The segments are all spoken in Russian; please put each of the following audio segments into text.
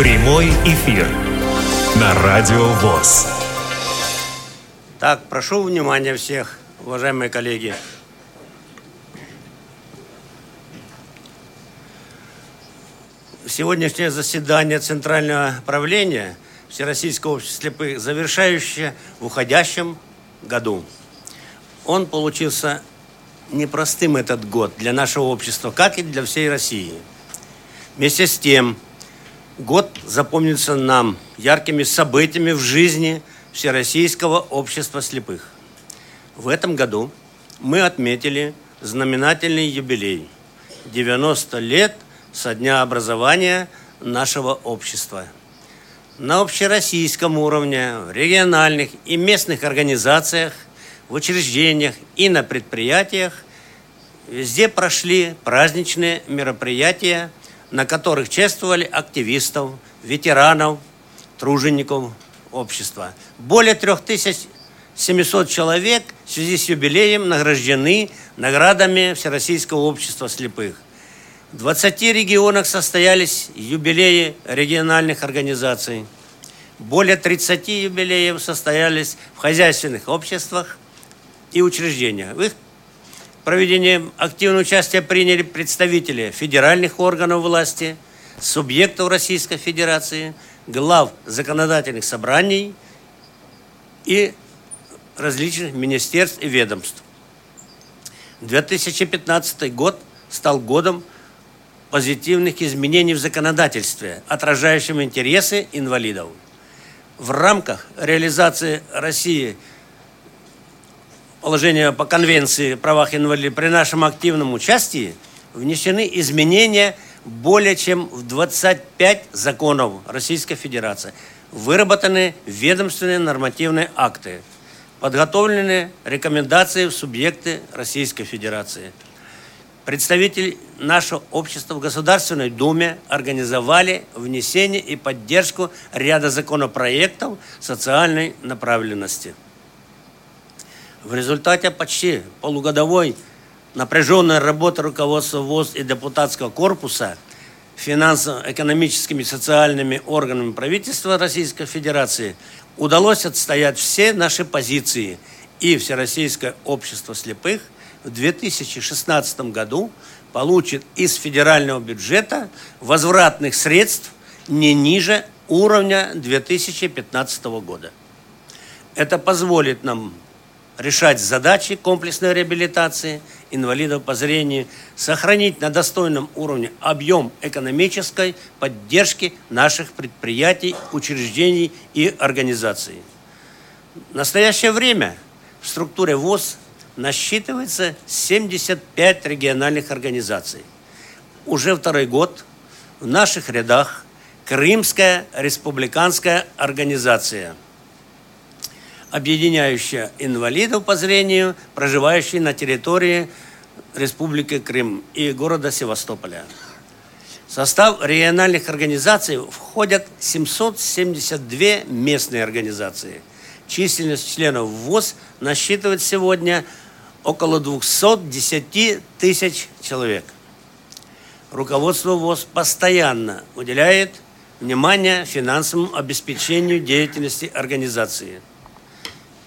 Прямой эфир на Радио ВОЗ. Так, прошу внимания всех, уважаемые коллеги. Сегодняшнее заседание Центрального правления Всероссийского общества слепых, завершающее в уходящем году. Он получился непростым этот год для нашего общества, как и для всей России. Вместе с тем, год запомнится нам яркими событиями в жизни Всероссийского общества слепых. В этом году мы отметили знаменательный юбилей – 90 лет со дня образования нашего общества. На общероссийском уровне, в региональных и местных организациях, в учреждениях и на предприятиях везде прошли праздничные мероприятия – на которых чествовали активистов, ветеранов, тружеников общества. Более 3700 человек в связи с юбилеем награждены наградами Всероссийского общества слепых. В 20 регионах состоялись юбилеи региональных организаций. Более 30 юбилеев состоялись в хозяйственных обществах и учреждениях. В их проведении активное участие приняли представители федеральных органов власти, субъектов Российской Федерации, глав законодательных собраний и различных министерств и ведомств. 2015 год стал годом позитивных изменений в законодательстве, отражающим интересы инвалидов. В рамках реализации России – положения по Конвенции о правах инвалидов, при нашем активном участии внесены изменения более чем в 25 законов Российской Федерации. Выработаны ведомственные нормативные акты. Подготовлены рекомендации в субъекты Российской Федерации. Представители нашего общества в Государственной Думе организовали внесение и поддержку ряда законопроектов социальной направленности. В результате почти полугодовой напряженной работы руководства ВОЗ и депутатского корпуса финансово-экономическими и социальными органами правительства Российской Федерации удалось отстоять все наши позиции, и Всероссийское общество слепых в 2016 году получит из федерального бюджета возвратных средств не ниже уровня 2015 года. Это позволит нам решать задачи комплексной реабилитации инвалидов по зрению, сохранить на достойном уровне объем экономической поддержки наших предприятий, учреждений и организаций. В настоящее время в структуре ВОЗ насчитывается 75 региональных организаций. Уже второй год в наших рядах Крымская республиканская организация – объединяющая инвалидов по зрению, проживающих на территории Республики Крым и города Севастополя. В состав региональных организаций входят 772 местные организации. Численность членов ВОЗ насчитывает сегодня около 210 тысяч человек. Руководство ВОЗ постоянно уделяет внимание финансовому обеспечению деятельности организации –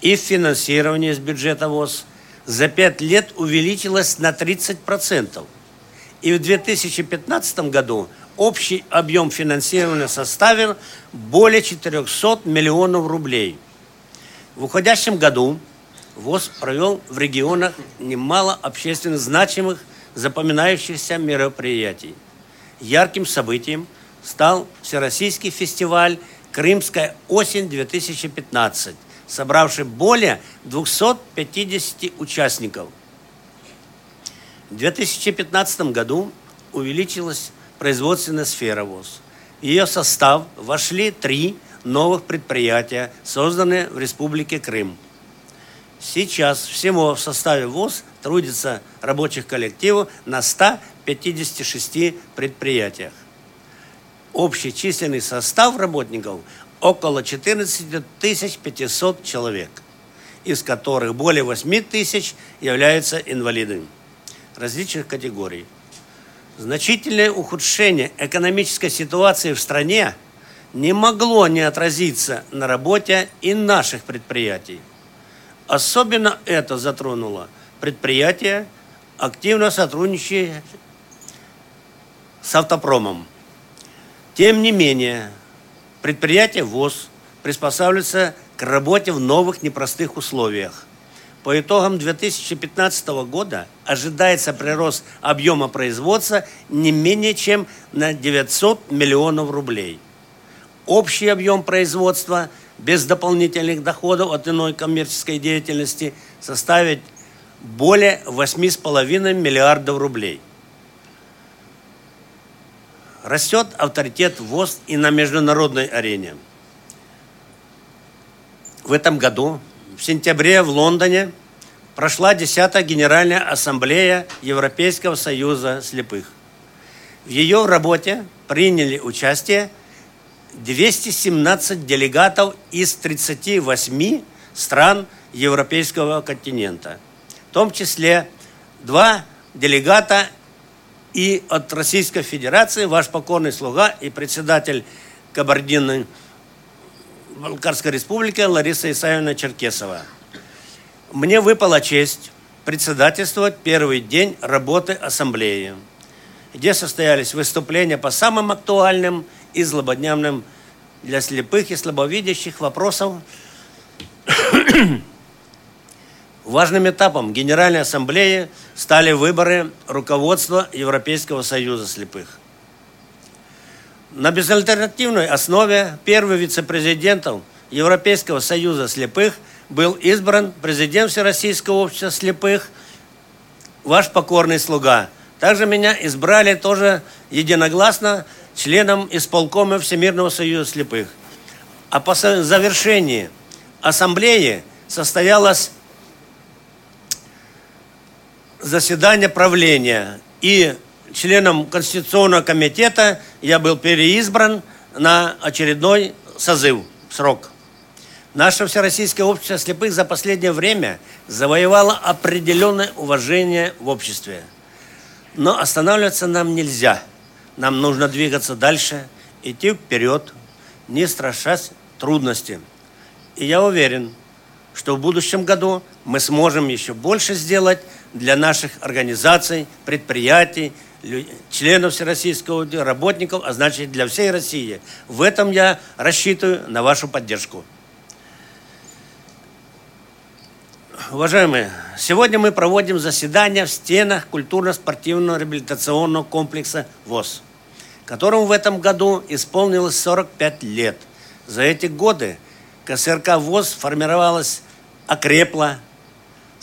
и финансирование из бюджета ВОЗ за пять лет увеличилось на 30%. И в 2015 году общий объем финансирования составил более 400 миллионов рублей. В уходящем году ВОЗ провел в регионах немало общественно значимых, запоминающихся мероприятий. Ярким событием стал Всероссийский фестиваль «Крымская осень-2015», собравший более 250 участников. В 2015 году увеличилась производственная сфера ВОЗ. В ее состав вошли три новых предприятия, созданные в Республике Крым. Сейчас всего в составе ВОЗ трудится рабочих коллективов на 156 предприятиях. Общий численный состав работников около 14 500 человек, из которых более 8 тысяч являются инвалидами различных категорий. Значительное ухудшение экономической ситуации в стране не могло не отразиться на работе и наших предприятий. Особенно это затронуло предприятия, активно сотрудничающие с автопромом. Тем не менее, предприятие ВОЗ приспосабливается к работе в новых непростых условиях. По итогам 2015 года ожидается прирост объема производства не менее чем на 900 миллионов рублей. Общий объем производства без дополнительных доходов от иной коммерческой деятельности составит более 8,5 миллиардов рублей. Растет авторитет ВОЗ и на международной арене. В этом году, в сентябре в Лондоне, прошла 10-я Генеральная Ассамблея Европейского Союза слепых. В ее работе приняли участие 217 делегатов из 38 стран европейского континента. В том числе два делегата и от Российской Федерации, ваш покорный слуга и председатель Кабардиной Балкарской Республики Лариса Исаевна Черкесова. Мне выпала честь председательствовать первый день работы Ассамблеи, где состоялись выступления по самым актуальным и злободневным для слепых и слабовидящих вопросам. Важным этапом Генеральной Ассамблеи стали выборы руководства Европейского Союза слепых. На безальтернативной основе первым вице-президентом Европейского Союза слепых был избран президент Всероссийского общества слепых, ваш покорный слуга. Также меня избрали тоже единогласно членом исполкома Всемирного союза слепых. А по завершении ассамблеи состоялось заседание правления. И членом Конституционного комитета я был переизбран на очередной созыв, срок. Наше Всероссийское общество слепых за последнее время завоевало определенное уважение в обществе. Но останавливаться нам нельзя – нам нужно двигаться дальше, идти вперед, не страшась трудности. И я уверен, что в будущем году мы сможем еще больше сделать для наших организаций, предприятий, членов Всероссийского работников, а значит для всей России. В этом я рассчитываю на вашу поддержку. Уважаемые, сегодня мы проводим заседание в стенах культурно-спортивного реабилитационного комплекса ВОЗ, которому в этом году исполнилось 45 лет. За эти годы КСРК ВОЗ формировалась, окрепла,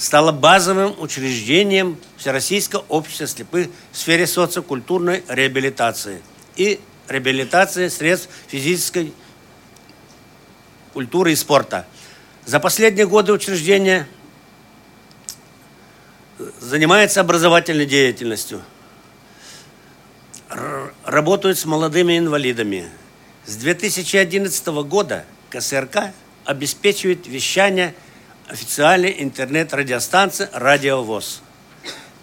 стала базовым учреждением Всероссийского общества слепых в сфере социокультурной реабилитации и реабилитации средств физической культуры и спорта. За последние годы учреждение занимается образовательной деятельностью, работают с молодыми инвалидами. С 2011 года КСРК обеспечивает вещание официальной интернет-радиостанции «Радио ВОЗ».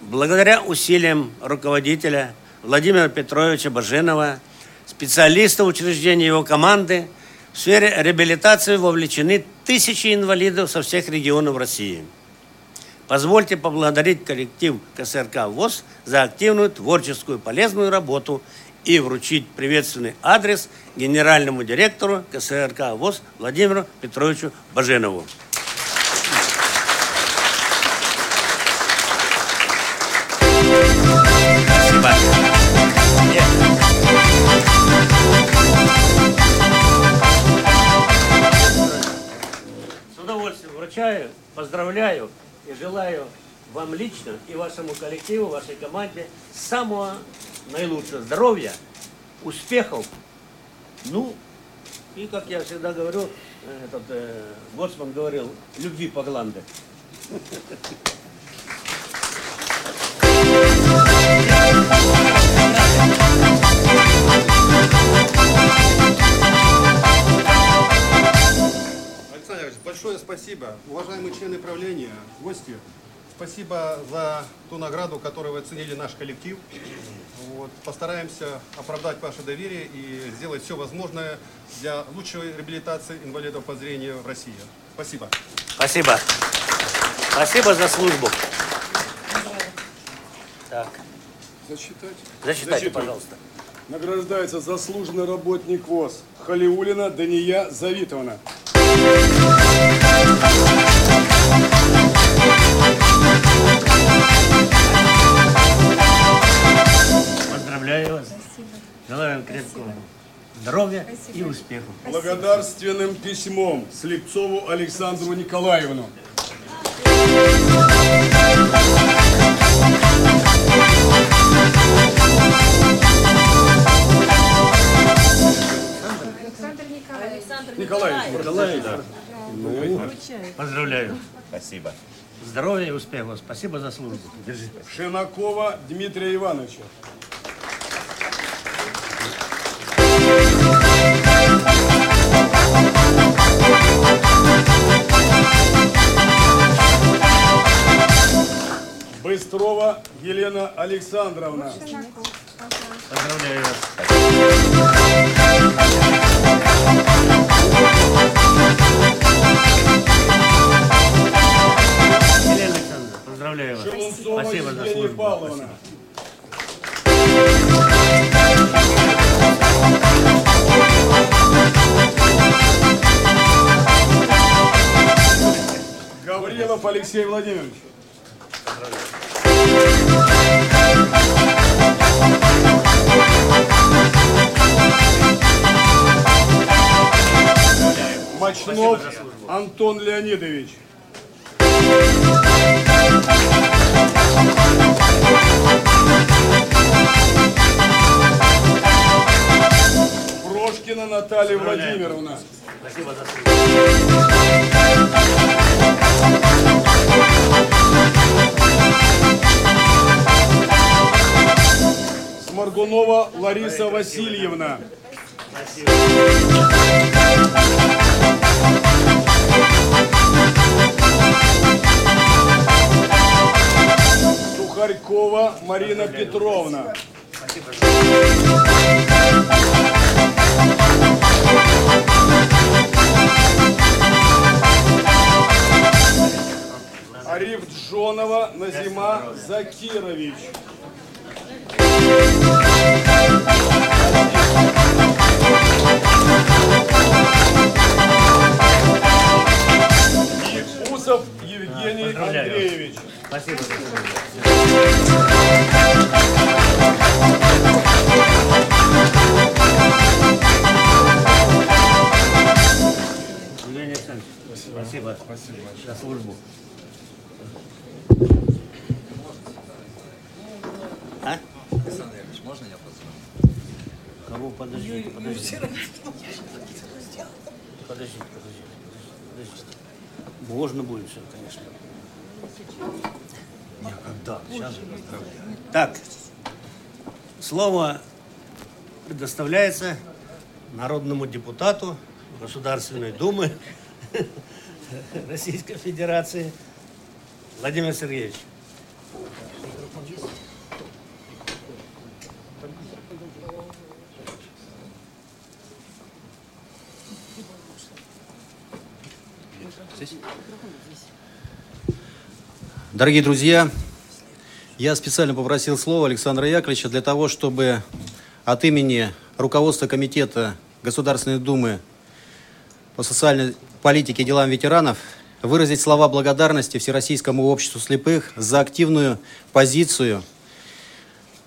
Благодаря усилиям руководителя Владимира Петровича Баженова, специалистов учреждения его команды, в сфере реабилитации вовлечены тысячи инвалидов со всех регионов России – Позвольте поблагодарить коллектив КСРК ВОЗ за активную творческую полезную работу и вручить приветственный адрес генеральному директору КСРК ВОЗ Владимиру Петровичу Баженову. Спасибо. С удовольствием вручаю, поздравляю и желаю вам лично и вашему коллективу, вашей команде самого наилучшего здоровья, успехов, ну, и, как я всегда говорю, этот э, Гоцман говорил, любви по гланде. спасибо. Уважаемые члены правления, гости, спасибо за ту награду, которую вы оценили наш коллектив. Вот, постараемся оправдать ваше доверие и сделать все возможное для лучшей реабилитации инвалидов по зрению в России. Спасибо. Спасибо. Спасибо за службу. Так, Зачитать. зачитайте, Зачитываю. пожалуйста. Награждается заслуженный работник ВОЗ Халиулина Дания Завитовна. Поздравляю вас. Желаю вам крепкого здоровья и успехов. Благодарственным письмом Слепцову Александру Николаевну. Александр Николаевич. Николаевич. Поздравляю. Спасибо. Здоровья и успехов. Спасибо за службу. Держи. Шинакова Дмитрия Ивановича. Быстрова Елена Александровна. Поздравляю вас. Елена Александровна, поздравляю вас. Шелунцова Спасибо за службу. Павловна. Гаврилов Алексей Владимирович. Мочнов Антон Леонидович. Прошкина Наталья Владимировна. Спасибо за. Сморгунова Лариса Васильевна. Сухарькова Марина Петровна. Ариф Джонова Назима Закирович. И Усов Евгений Поздравляю. Андреевич. Спасибо. Евгений Александрович, спасибо. за службу. А? Можно я позвоню? Кого? Подождите, подождите. Подождите, подождите, подождите. Можно будет все, конечно. Никогда. Сейчас же. Так, слово предоставляется народному депутату Государственной Думы Российской Федерации Владимир Сергеевич. Дорогие друзья, я специально попросил слова Александра Яковлевича для того, чтобы от имени руководства Комитета Государственной Думы по социальной политике и делам ветеранов выразить слова благодарности Всероссийскому обществу слепых за активную позицию.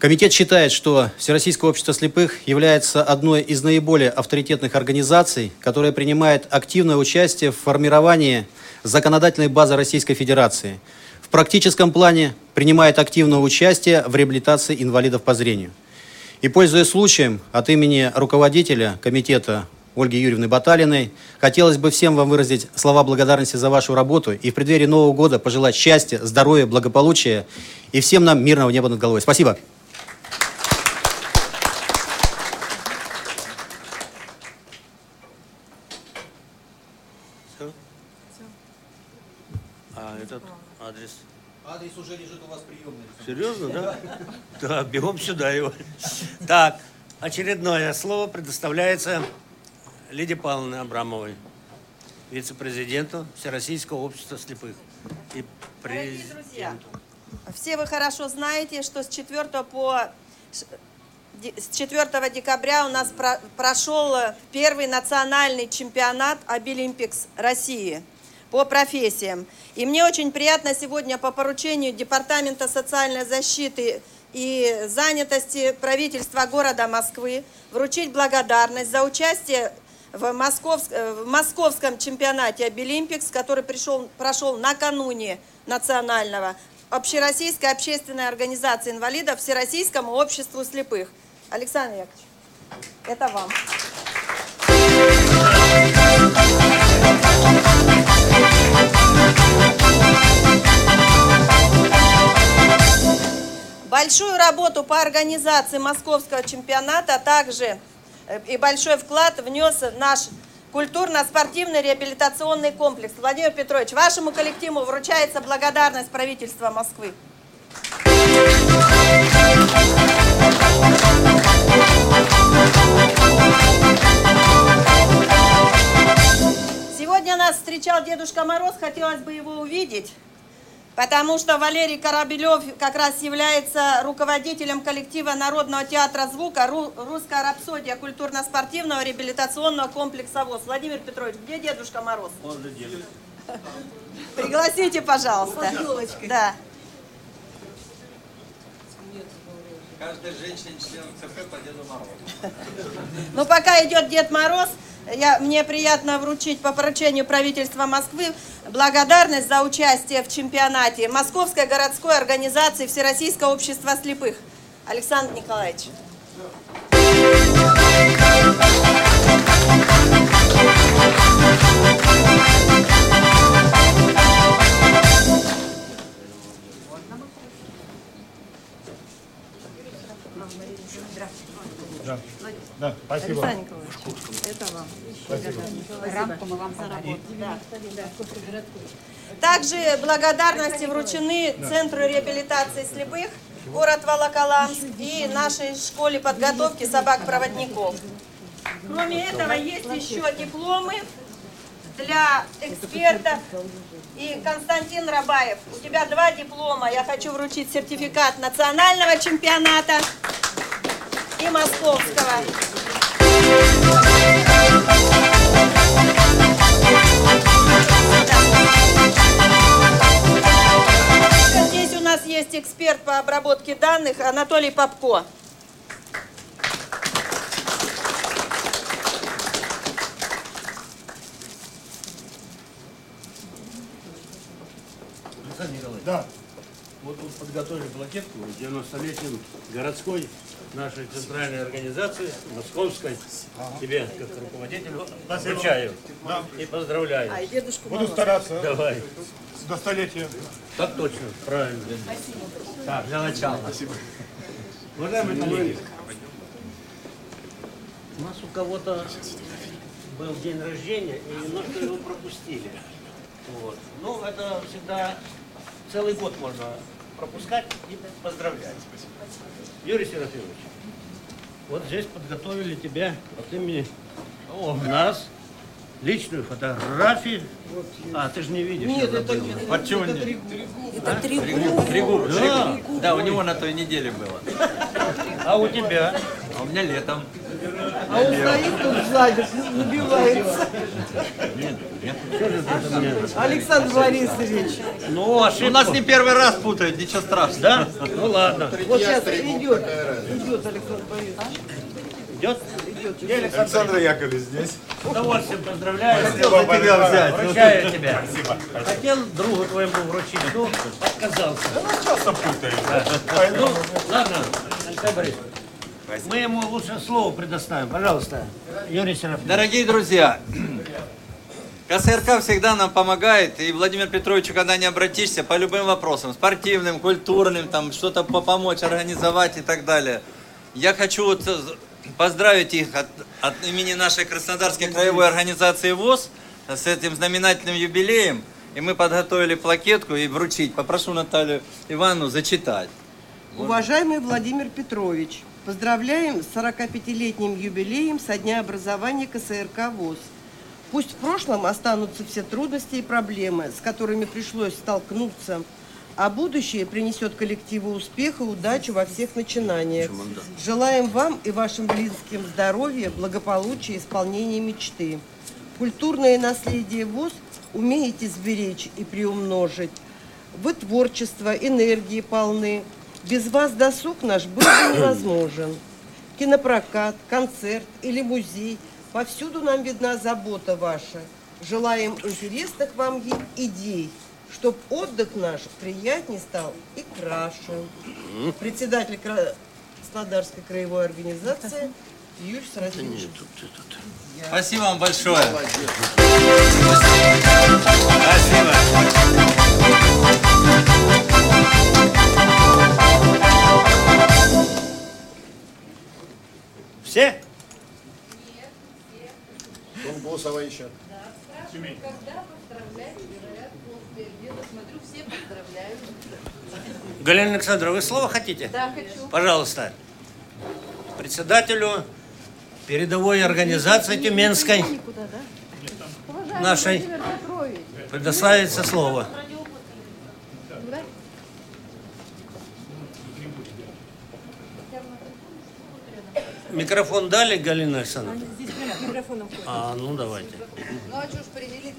Комитет считает, что Всероссийское общество слепых является одной из наиболее авторитетных организаций, которая принимает активное участие в формировании законодательной базы Российской Федерации. В практическом плане принимает активное участие в реабилитации инвалидов по зрению. И, пользуясь случаем, от имени руководителя комитета Ольги Юрьевны Баталиной, хотелось бы всем вам выразить слова благодарности за вашу работу и в преддверии Нового года пожелать счастья, здоровья, благополучия и всем нам мирного неба над головой. Спасибо. Всё? А этот адрес? Адрес уже лежит у вас приемный. Серьезно, да? Да, бегом сюда его. Так, очередное слово предоставляется Лидии Павловне Абрамовой, вице-президенту Всероссийского общества слепых. И президенту. все вы хорошо знаете, что с 4 по с 4 декабря у нас про- прошел первый национальный чемпионат Абилимпикс России по профессиям. И мне очень приятно сегодня по поручению Департамента социальной защиты и занятости правительства города Москвы вручить благодарность за участие в, Московс- э, в московском чемпионате Абилимпикс, который пришел, прошел накануне национального, Общероссийской общественной организации инвалидов Всероссийскому обществу слепых. Александр Яковлевич, это вам. Большую работу по организации московского чемпионата, а также э, и большой вклад внес наш культурно-спортивный реабилитационный комплекс. Владимир Петрович, вашему коллективу вручается благодарность правительства Москвы. Сегодня нас встречал Дедушка Мороз, хотелось бы его увидеть, потому что Валерий Корабелев как раз является руководителем коллектива Народного театра звука «Ру- «Русская рапсодия» культурно-спортивного реабилитационного комплекса ВОЗ. Владимир Петрович, где Дедушка Мороз? Он же делает. Пригласите, пожалуйста. Да. Каждой женщине член ЦК по Деду Морозу. Ну, пока идет Дед Мороз, я, мне приятно вручить по поручению правительства Москвы благодарность за участие в чемпионате Московской городской организации Всероссийского общества слепых. Александр Николаевич. Александр Николаевич, это вам. Также благодарности вручены Центру реабилитации слепых, город Волоколамск и нашей школе подготовки собак-проводников. Кроме этого, есть еще дипломы для экспертов. И Константин Рабаев, у тебя два диплома. Я хочу вручить сертификат национального чемпионата и московского. Здесь у нас есть эксперт по обработке данных Анатолий Попко. Да. Вот тут подготовили плакетку 90-летним городской нашей центральной организации, московской. Тебе, как руководителю, вручаю. И поздравляю. А и дедушку Буду Мороза. стараться Давай. до столетия. Так точно, правильно. Так, для начала. Спасибо. Уважаемые коллеги, у нас у кого-то был день рождения, и немножко его пропустили. Вот. Ну, это всегда целый год можно пропускать и поздравлять. Юрий Серафимович, вот здесь подготовили тебя от имени о, нас личную фотографию. А, ты же не видишь. Нет, это нет. Почему нет? Тригуб. Да. Да, у него на той неделе было. А у тебя? А у меня летом. Александр Борисович, Ну, ошибку. У нас не первый раз путают, ничего страшного. Да? Ну ладно. вот сейчас идет, идет Александр Борисович. Идет? Александр Яковлевич здесь. С удовольствием поздравляю. Хотел за тебя взять. Вручаю тебя. Хотел другу твоему вручить, но отказался. Часто путают. Ну, ладно, Алексей Борисович. Мы ему лучше слово предоставим. Пожалуйста, Юрий Серафимович. Дорогие друзья, КСРК всегда нам помогает, и Владимир Петровичу, когда не обратишься, по любым вопросам, спортивным, культурным, там что-то по- помочь, организовать и так далее. Я хочу вот э, поздравить их от, от имени нашей Краснодарской краевой организации ВОЗ с этим знаменательным юбилеем И мы подготовили плакетку и вручить. Попрошу Наталью Ивановну зачитать. Уважаемый Владимир Петрович, поздравляем с 45-летним юбилеем со дня образования КСРК ВОЗ. Пусть в прошлом останутся все трудности и проблемы, с которыми пришлось столкнуться, а будущее принесет коллективу успеха, удачу во всех начинаниях. Желаем вам и вашим близким здоровья, благополучия и исполнения мечты. Культурное наследие ВОЗ умеете сберечь и приумножить. Вы творчество, энергии полны. Без вас досуг наш был бы невозможен. Кинопрокат, концерт или музей. Повсюду нам видна забота ваша. Желаем интересных вам идей, чтоб отдых наш приятней стал и краше. Председатель Краснодарской краевой организации Юрий Саратович. Спасибо вам большое. Все? Тунгусова еще. Когда смотрю, все поздравляют. Галина Александровна, вы слово хотите? Да, хочу. Пожалуйста. Председателю передовой организации Тюменской Никуда, да? Уважаемый Нашей. Предоставится слово. Микрофон дали, Галина Александровна? Здесь микрофоном А, ну давайте. Ну, а что ж привели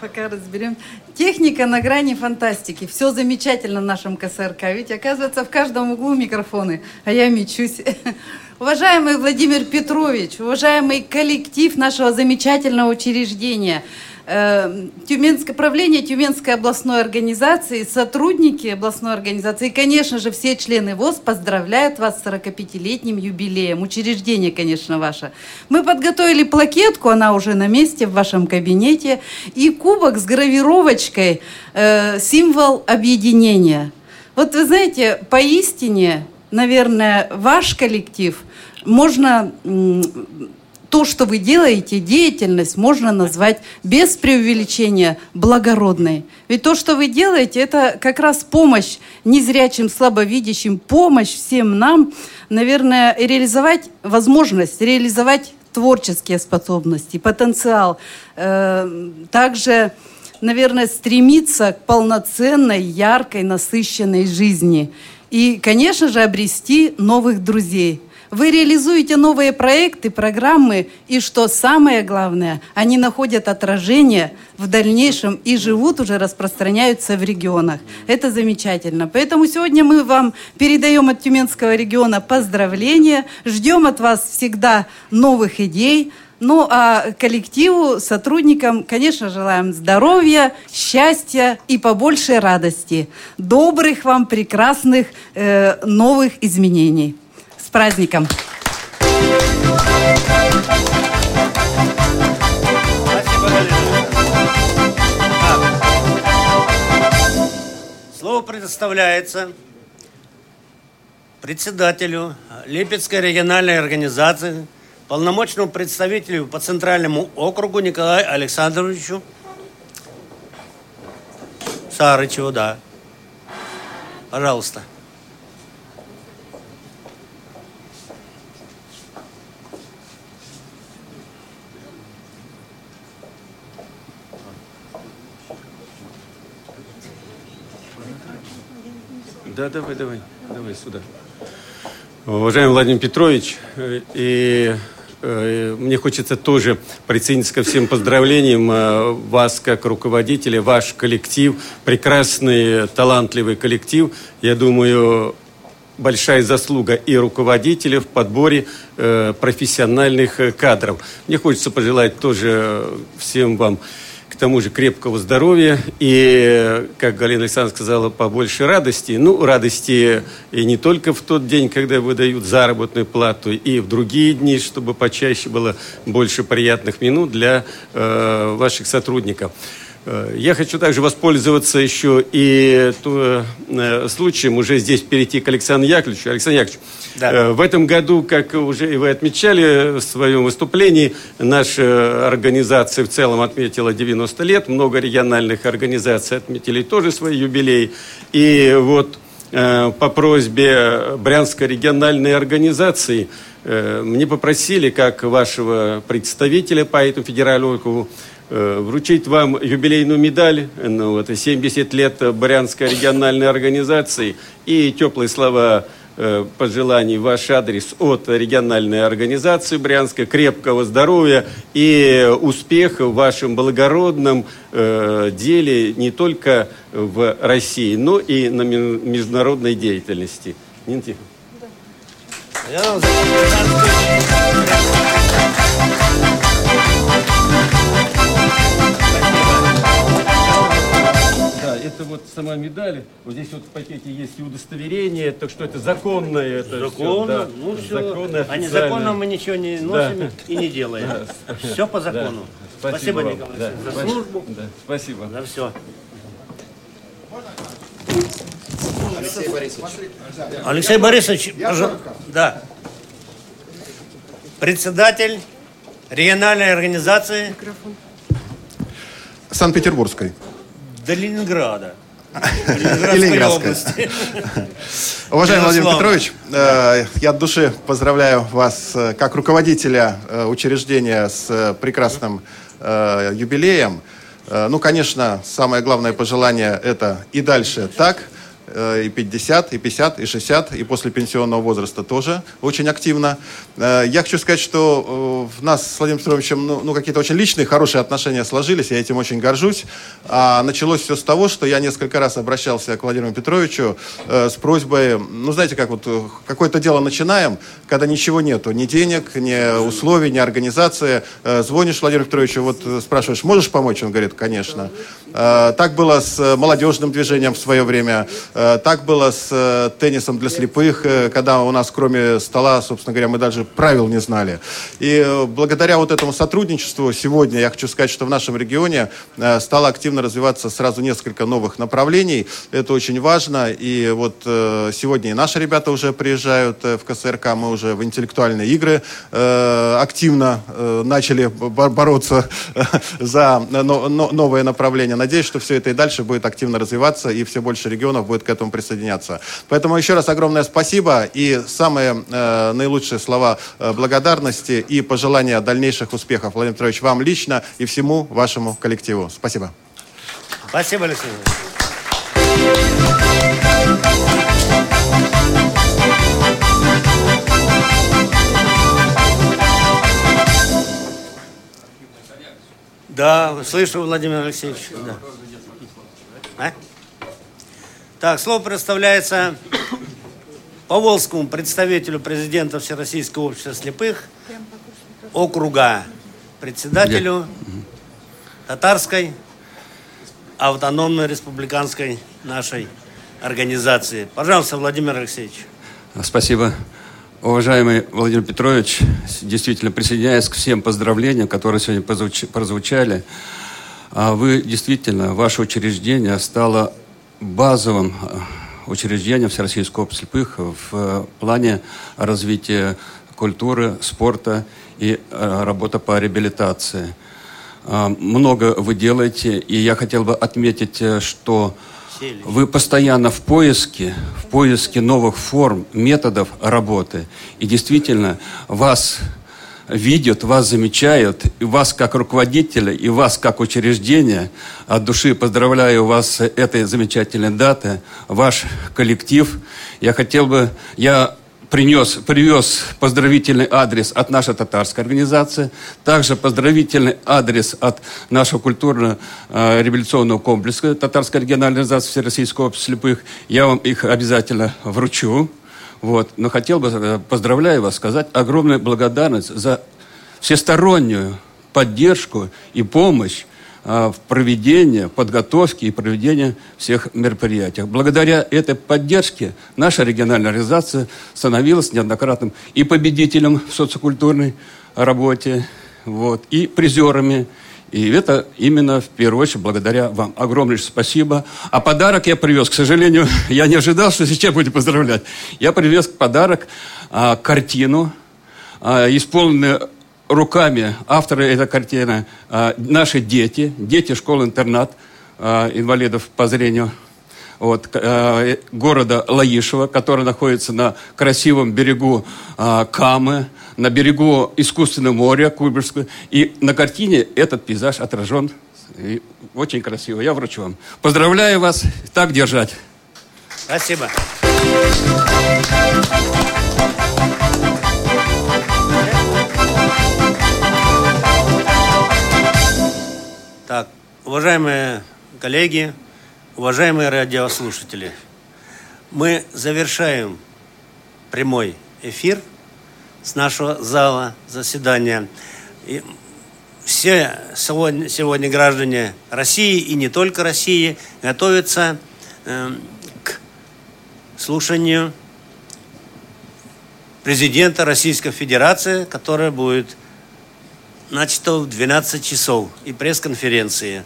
Пока разберем. Техника на грани фантастики. Все замечательно в нашем КСРК. Ведь оказывается в каждом углу микрофоны, а я мечусь. Уважаемый Владимир Петрович, уважаемый коллектив нашего замечательного учреждения, э, Тюменское правление Тюменской областной организации, сотрудники областной организации и, конечно же, все члены ВОЗ поздравляют вас с 45-летним юбилеем. Учреждение, конечно, ваше. Мы подготовили плакетку, она уже на месте в вашем кабинете, и кубок с гравировочкой э, «Символ объединения». Вот вы знаете, поистине, наверное, ваш коллектив можно то, что вы делаете, деятельность, можно назвать без преувеличения благородной. Ведь то, что вы делаете, это как раз помощь незрячим, слабовидящим, помощь всем нам, наверное, реализовать возможность, реализовать творческие способности, потенциал. Э, Также, наверное, стремиться к полноценной, яркой, насыщенной жизни. И, конечно же, обрести новых друзей. Вы реализуете новые проекты, программы, и что самое главное, они находят отражение в дальнейшем и живут уже, распространяются в регионах. Это замечательно. Поэтому сегодня мы вам передаем от Тюменского региона поздравления, ждем от вас всегда новых идей, ну а коллективу, сотрудникам, конечно, желаем здоровья, счастья и побольше радости. Добрых вам, прекрасных э, новых изменений. Праздником! Слово предоставляется председателю Липецкой региональной организации, полномочному представителю по Центральному округу Николаю Александровичу Сарычеву, да. Пожалуйста. Да, давай, давай, давай сюда. Уважаемый Владимир Петрович, э, и э, мне хочется тоже присоединиться ко всем поздравлениям э, вас как руководителя, ваш коллектив, прекрасный, талантливый коллектив. Я думаю, большая заслуга и руководителя в подборе профессиональных кадров. Мне хочется пожелать тоже всем вам к тому же крепкого здоровья и, как Галина Александровна сказала, побольше радости. Ну, радости и не только в тот день, когда выдают заработную плату, и в другие дни, чтобы почаще было больше приятных минут для э, ваших сотрудников. Э, Я хочу также воспользоваться еще и э, случаем уже здесь перейти к Александру Яковлевичу. Александр Яковлевич, Да. э, в этом году, как уже и вы отмечали в своем выступлении, наша организация в целом отметила 90 лет. Много региональных организаций отметили тоже свои юбилеи. И вот по просьбе Брянской региональной организации мне попросили, как вашего представителя по этому федеральному округу, вручить вам юбилейную медаль, ну, и 70 лет Брянской региональной организации и теплые слова э, пожеланий ваш адрес от региональной организации Брянской, крепкого здоровья и успеха в вашем благородном э, деле не только в России, но и на международной деятельности. Тихоновна. Да, это вот сама медаль. Вот здесь вот в пакете есть и удостоверение, так что это законное. Это Законно, всё, да. ну все. Законное, А незаконно мы ничего не носим Да. и не делаем. Да. Все по закону. Да. Спасибо, вам. Николай Да. За Спасибо. службу. Да. Спасибо. За все. Алексей Борисович. Алексей Борисович, пожалуйста. Да. Председатель региональной организации Санкт-Петербургской. До Ленинграда. Ленинградской. Уважаемый Владимир. Петрович, э, я от души поздравляю вас э, как руководителя э, учреждения с прекрасным юбилеем. Ну, конечно, самое главное пожелание – это и дальше так, и 50, и 50, и 60, и после пенсионного возраста тоже очень активно. Э, Я хочу сказать, что э, в нас с Владимиром Петровичем ну, ну, какие-то очень личные, хорошие отношения сложились, я этим очень горжусь. А началось все с того, что я несколько раз обращался к Владимиру Петровичу э, с просьбой, ну, знаете, как вот э, какое-то дело начинаем, когда ничего нету, ни денег, ни условий, ни организации. Э, звонишь Владимиру Петровичу, вот э, спрашиваешь, можешь помочь? Он говорит, конечно. Э, так было с э, молодежным движением в свое время, Э, так было с э, теннисом для слепых, э, когда у нас кроме стола, собственно говоря, мы даже правил не знали. И э, благодаря вот этому сотрудничеству сегодня я хочу сказать, что в нашем регионе э, стало активно развиваться сразу несколько новых направлений. Это очень важно. И вот э, сегодня и наши ребята уже приезжают э, в КСРК, мы уже в интеллектуальные игры э, активно э, начали бо- бороться за но- но- новое направление. Надеюсь, что все это и дальше будет активно развиваться, и все больше регионов будет к этому присоединяться. Поэтому еще раз огромное спасибо и самые э, наилучшие слова э, благодарности и пожелания дальнейших успехов, Владимир Петрович, вам лично и всему вашему коллективу. Спасибо. Спасибо, Алексей. Да, слышу, Владимир Алексеевич. Да. А? Так, слово предоставляется Поволжскому представителю президента Всероссийского общества слепых округа, председателю татарской автономной республиканской нашей организации. Пожалуйста, Владимир Алексеевич. Спасибо. Уважаемый Владимир Петрович, действительно присоединяюсь к всем поздравлениям, которые сегодня прозвуч- прозвучали. А Вы действительно, ваше учреждение стало базовым э, учреждением Всероссийского общества слепых в э, плане развития культуры, спорта и э, работы по реабилитации. А, Много вы делаете, и я хотел бы отметить, э, что вы постоянно в поиске, в поиске новых форм, методов работы. И действительно, вас видят, вас замечают, и вас как руководителя, и вас как учреждение. От души поздравляю вас с этой замечательной датой, ваш коллектив. Я хотел бы, я принес, привез поздравительный адрес от нашей татарской организации, также поздравительный адрес от нашего культурно-революционного комплекса татарской региональной организации Всероссийского общества слепых. Я вам их обязательно вручу. Вот. Но хотел бы, э, поздравляю вас, сказать огромную благодарность за всестороннюю поддержку и помощь а, в проведении, подготовке и проведении всех мероприятий. Благодаря этой поддержке наша региональная организация становилась неоднократным и победителем в социокультурной работе, вот, и призерами, И это именно в первую очередь благодаря вам. Огромное спасибо. А подарок я привез. К сожалению, я не ожидал, что сейчас будете поздравлять. Я привез подарок, а, картину, а, исполненную руками автора этой картины а, наши дети, дети школы-интернат а, инвалидов по зрению вот, э, города Лаишева, который находится на красивом берегу э, Камы, на берегу искусственного моря Куйбышевского. И на картине этот пейзаж отражен и очень красиво. Я вручу вам. Поздравляю вас. Так держать. Спасибо. Так, уважаемые коллеги, уважаемые радиослушатели, мы завершаем прямой эфир с нашего зала заседания. И все сегодня, сегодня граждане России и не только России готовятся э, к слушанию президента Российской Федерации, которое будет начато в 12 часов, и пресс-конференции.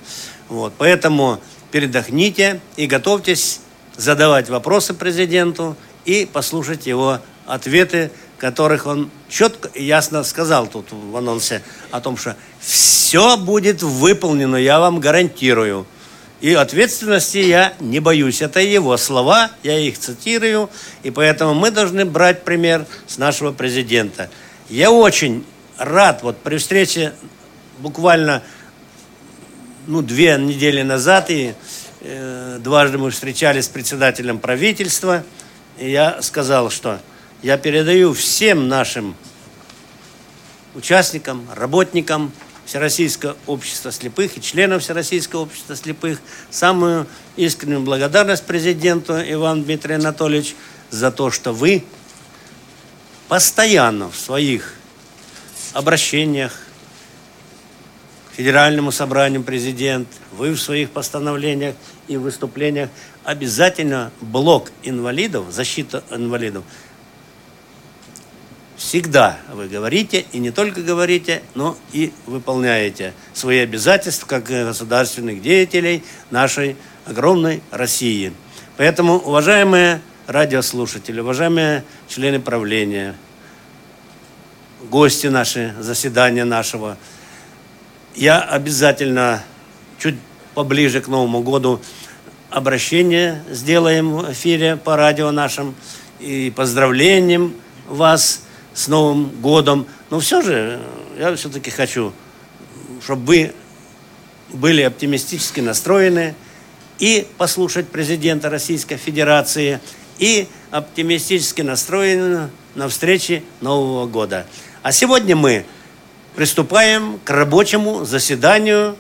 Вот. Поэтому передохните и готовьтесь задавать вопросы президенту и послушать его ответы, которых он четко и ясно сказал тут в анонсе о том, что все будет выполнено, я вам гарантирую. И ответственности я не боюсь. Это его слова, я их цитирую, и поэтому мы должны брать пример с нашего президента. Я очень рад, вот при встрече буквально ну, две недели назад, и э, дважды мы встречались с председателем правительства, и я сказал, что я передаю всем нашим участникам, работникам Всероссийского общества слепых и членам Всероссийского общества слепых самую искреннюю благодарность президенту Ивану Дмитрию Анатольевичу за то, что вы постоянно в своих обращениях к Федеральному собранию президент, вы в своих постановлениях и выступлениях обязательно блок инвалидов, защита инвалидов, всегда вы говорите, и не только говорите, но и выполняете свои обязательства как государственных деятелей нашей огромной России. Поэтому, уважаемые радиослушатели, уважаемые члены правления, гости наши, заседания нашего. Я обязательно чуть поближе к Новому году обращение сделаем в эфире по радио нашим и поздравлением вас с Новым годом. Но все же я все-таки хочу, чтобы вы были оптимистически настроены и послушать президента Российской Федерации, и оптимистически настроены на встрече Нового года. А сегодня мы приступаем к рабочему заседанию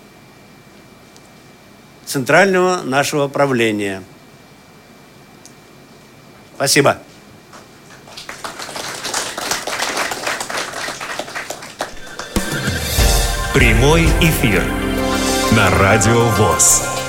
центрального нашего правления. Спасибо. Прямой эфир на Радио ВОЗ.